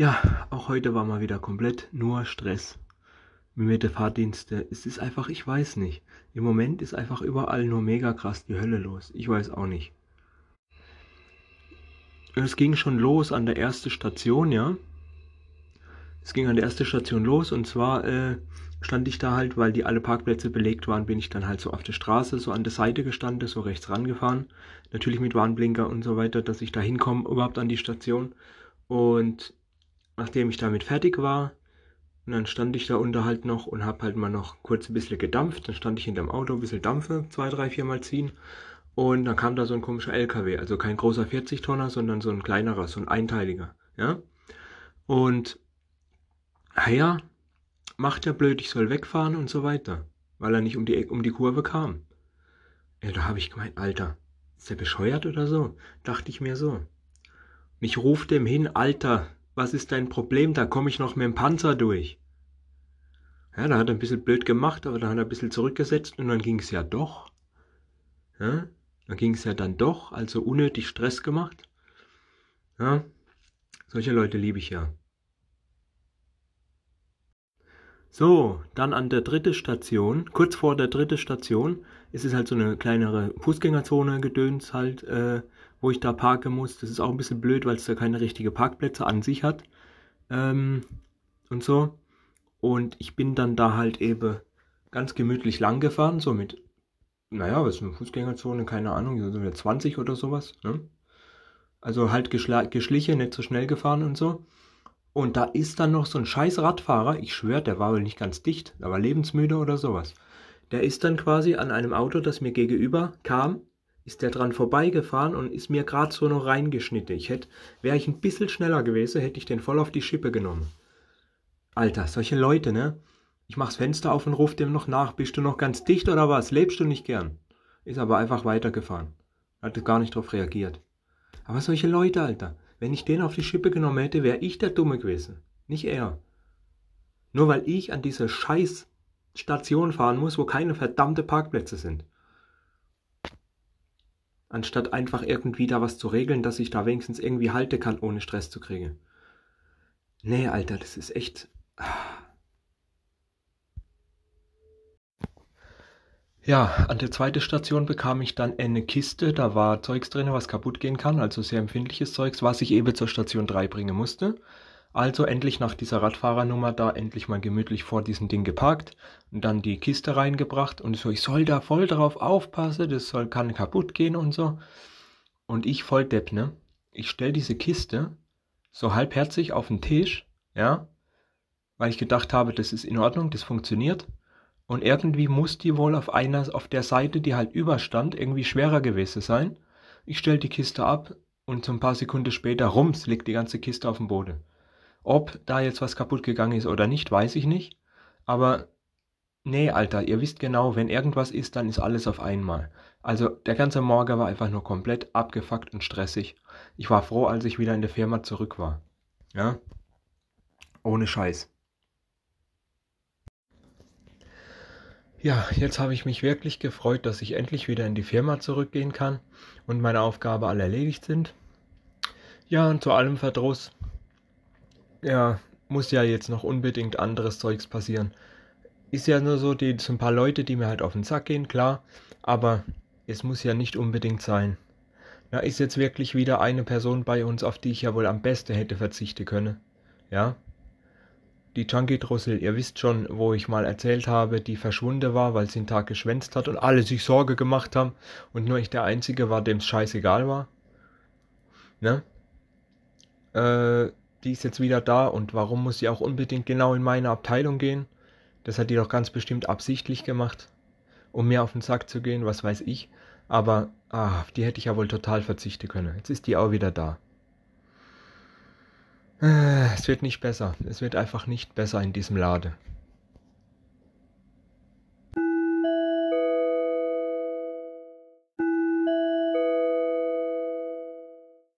Ja, auch heute war mal wieder komplett nur Stress. Mit der Fahrdienste. Es ist einfach, ich weiß nicht. Im Moment ist einfach überall nur mega krass die Hölle los. Ich weiß auch nicht. Es ging schon los an der ersten Station, ja. Es ging an der ersten Station los und zwar äh, stand ich da halt, weil die alle Parkplätze belegt waren, bin ich dann halt so auf der Straße, so an der Seite gestanden, so rechts rangefahren. Natürlich mit Warnblinker und so weiter, dass ich da hinkomme, überhaupt an die Station. Und nachdem ich damit fertig war, und dann stand ich da unter halt noch und hab halt mal noch kurz ein bisschen gedampft. Dann stand ich hinterm Auto, ein bisschen Dampfe, zwei, drei, vier Mal ziehen. Und dann kam da so ein komischer LKW, also kein großer 40-Tonner, sondern so ein kleinerer, so ein einteiliger, ja. Und, naja, macht er blöd, ich soll wegfahren und so weiter, weil er nicht um die, um die Kurve kam. Ja, da habe ich gemeint, Alter, ist der bescheuert oder so? Dachte ich mir so. Und ich ruf dem hin, Alter, was ist dein Problem? Da komme ich noch mit dem Panzer durch. Ja, da hat er ein bisschen blöd gemacht, aber dann hat er ein bisschen zurückgesetzt und dann ging es ja doch. Ja, dann ging es ja dann doch, also unnötig Stress gemacht. Ja, solche Leute liebe ich ja. So, dann an der dritten Station, kurz vor der dritten Station, ist es halt so eine kleinere Fußgängerzone gedöns halt, äh, wo ich da parken muss. Das ist auch ein bisschen blöd, weil es da keine richtige Parkplätze an sich hat. Ähm, und so. Und ich bin dann da halt eben ganz gemütlich lang gefahren, so mit, naja, was ist eine Fußgängerzone, keine Ahnung, so 20 oder sowas. Ne? Also halt geschlichen, nicht so schnell gefahren und so. Und da ist dann noch so ein scheiß Radfahrer, ich schwöre, der war wohl nicht ganz dicht, war lebensmüde oder sowas. Der ist dann quasi an einem Auto, das mir gegenüber kam, ist der dran vorbeigefahren und ist mir gerade so noch reingeschnitten. Ich hätte, wäre ich ein bisschen schneller gewesen, hätte ich den voll auf die Schippe genommen. Alter, solche Leute, ne? Ich mach's Fenster auf und ruf dem noch nach. Bist du noch ganz dicht oder was? Lebst du nicht gern? Ist aber einfach weitergefahren. Hat gar nicht drauf reagiert. Aber solche Leute, Alter. Wenn ich den auf die Schippe genommen hätte, wäre ich der Dumme gewesen. Nicht er. Nur weil ich an diese scheiß Station fahren muss, wo keine verdammte Parkplätze sind anstatt einfach irgendwie da was zu regeln, dass ich da wenigstens irgendwie halte kann, ohne Stress zu kriegen. Nee, Alter, das ist echt. Ja, an der zweiten Station bekam ich dann eine Kiste, da war Zeugs drin, was kaputt gehen kann, also sehr empfindliches Zeugs, was ich eben zur Station 3 bringen musste. Also endlich nach dieser Radfahrernummer da endlich mal gemütlich vor diesem Ding geparkt und dann die Kiste reingebracht und so, ich soll da voll drauf aufpassen, das soll, kann kaputt gehen und so. Und ich voll Depp, ne? Ich stell diese Kiste so halbherzig auf den Tisch, ja, weil ich gedacht habe, das ist in Ordnung, das funktioniert. Und irgendwie muss die wohl auf einer, auf der Seite, die halt überstand, irgendwie schwerer gewesen sein. Ich stell die Kiste ab und so ein paar Sekunden später, rums, liegt die ganze Kiste auf dem Boden. Ob da jetzt was kaputt gegangen ist oder nicht, weiß ich nicht. Aber nee, Alter, ihr wisst genau, wenn irgendwas ist, dann ist alles auf einmal. Also der ganze Morgen war einfach nur komplett abgefuckt und stressig. Ich war froh, als ich wieder in der Firma zurück war. Ja? Ohne Scheiß. Ja, jetzt habe ich mich wirklich gefreut, dass ich endlich wieder in die Firma zurückgehen kann und meine Aufgaben alle erledigt sind. Ja, und zu allem Verdruss ja, muss ja jetzt noch unbedingt anderes Zeugs passieren. Ist ja nur so, die so ein paar Leute, die mir halt auf den Sack gehen, klar, aber es muss ja nicht unbedingt sein. Da ist jetzt wirklich wieder eine Person bei uns, auf die ich ja wohl am besten hätte verzichten können. Ja? Die Junkie Drossel, ihr wisst schon, wo ich mal erzählt habe, die verschwunden war, weil sie einen Tag geschwänzt hat und alle sich Sorge gemacht haben und nur ich der Einzige war, dem es scheißegal war. Ne? Äh, die ist jetzt wieder da und warum muss sie auch unbedingt genau in meine Abteilung gehen? Das hat die doch ganz bestimmt absichtlich gemacht, um mir auf den Sack zu gehen, was weiß ich. Aber ah, die hätte ich ja wohl total verzichten können. Jetzt ist die auch wieder da. Es wird nicht besser. Es wird einfach nicht besser in diesem Lade.